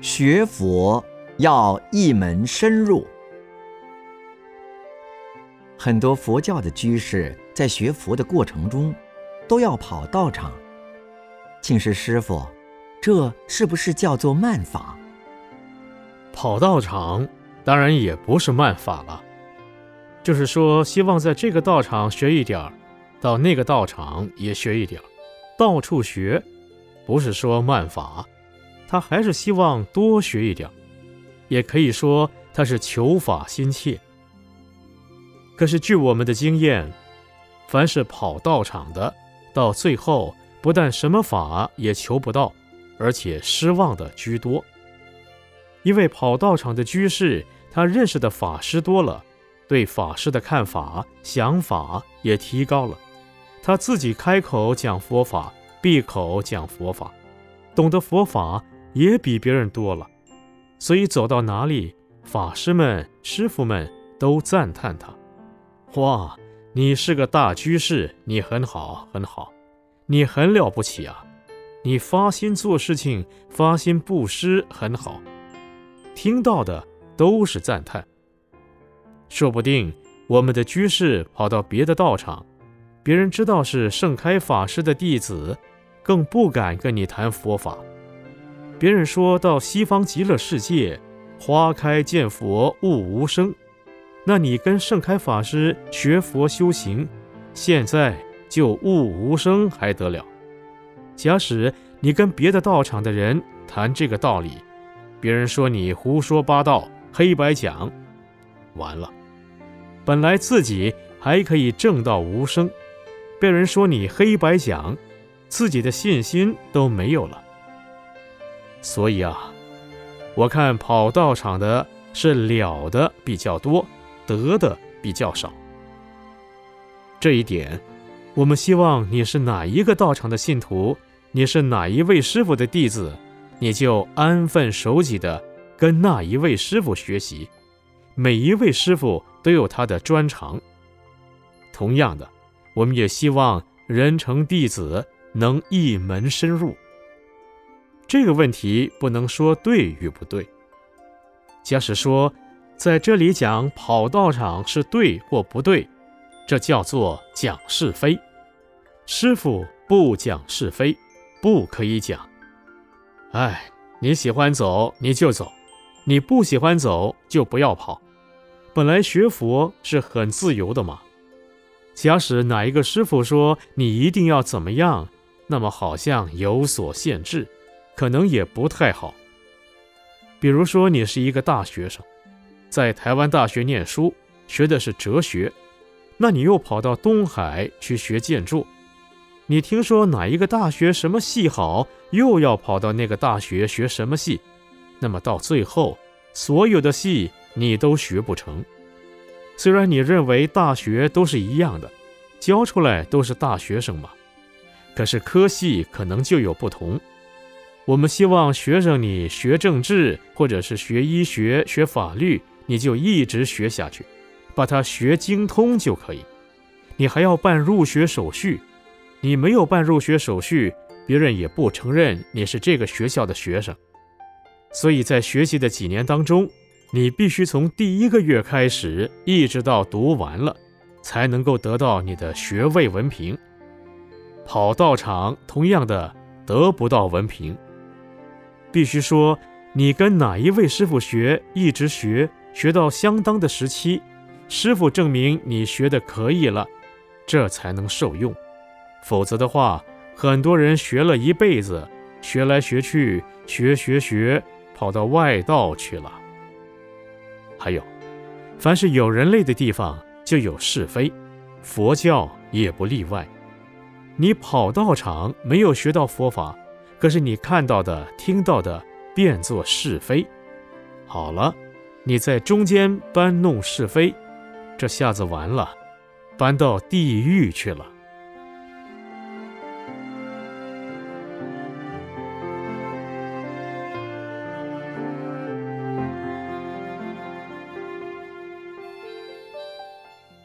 学佛要一门深入。很多佛教的居士在学佛的过程中，都要跑道场。请示师傅，这是不是叫做慢法？跑道场当然也不是慢法了，就是说希望在这个道场学一点儿，到那个道场也学一点儿，到处学，不是说慢法。他还是希望多学一点，也可以说他是求法心切。可是据我们的经验，凡是跑道场的，到最后不但什么法也求不到，而且失望的居多。因为跑道场的居士，他认识的法师多了，对法师的看法、想法也提高了，他自己开口讲佛法，闭口讲佛法，懂得佛法。也比别人多了，所以走到哪里，法师们、师傅们都赞叹他：“哇，你是个大居士，你很好，很好，你很了不起啊！你发心做事情，发心布施，很好。”听到的都是赞叹。说不定我们的居士跑到别的道场，别人知道是盛开法师的弟子，更不敢跟你谈佛法。别人说到西方极乐世界，花开见佛，悟无声。那你跟盛开法师学佛修行，现在就悟无声还得了？假使你跟别的道场的人谈这个道理，别人说你胡说八道、黑白讲，完了。本来自己还可以证到无声，被人说你黑白讲，自己的信心都没有了。所以啊，我看跑道场的是了的比较多，得的比较少。这一点，我们希望你是哪一个道场的信徒，你是哪一位师傅的弟子，你就安分守己的跟那一位师傅学习。每一位师傅都有他的专长。同样的，我们也希望人成弟子能一门深入。这个问题不能说对与不对。假使说在这里讲跑道场是对或不对，这叫做讲是非。师傅不讲是非，不可以讲。哎，你喜欢走你就走，你不喜欢走就不要跑。本来学佛是很自由的嘛。假使哪一个师傅说你一定要怎么样，那么好像有所限制。可能也不太好。比如说，你是一个大学生，在台湾大学念书，学的是哲学，那你又跑到东海去学建筑。你听说哪一个大学什么系好，又要跑到那个大学学什么系，那么到最后，所有的系你都学不成。虽然你认为大学都是一样的，教出来都是大学生嘛，可是科系可能就有不同。我们希望学生你学政治，或者是学医学、学法律，你就一直学下去，把它学精通就可以。你还要办入学手续，你没有办入学手续，别人也不承认你是这个学校的学生。所以在学习的几年当中，你必须从第一个月开始，一直到读完了，才能够得到你的学位文凭。跑道场同样的得不到文凭。必须说，你跟哪一位师傅学，一直学，学到相当的时期，师傅证明你学的可以了，这才能受用。否则的话，很多人学了一辈子，学来学去，学学学，跑到外道去了。还有，凡是有人类的地方，就有是非，佛教也不例外。你跑道场没有学到佛法。可是你看到的、听到的，变作是非。好了，你在中间搬弄是非，这下子完了，搬到地狱去了。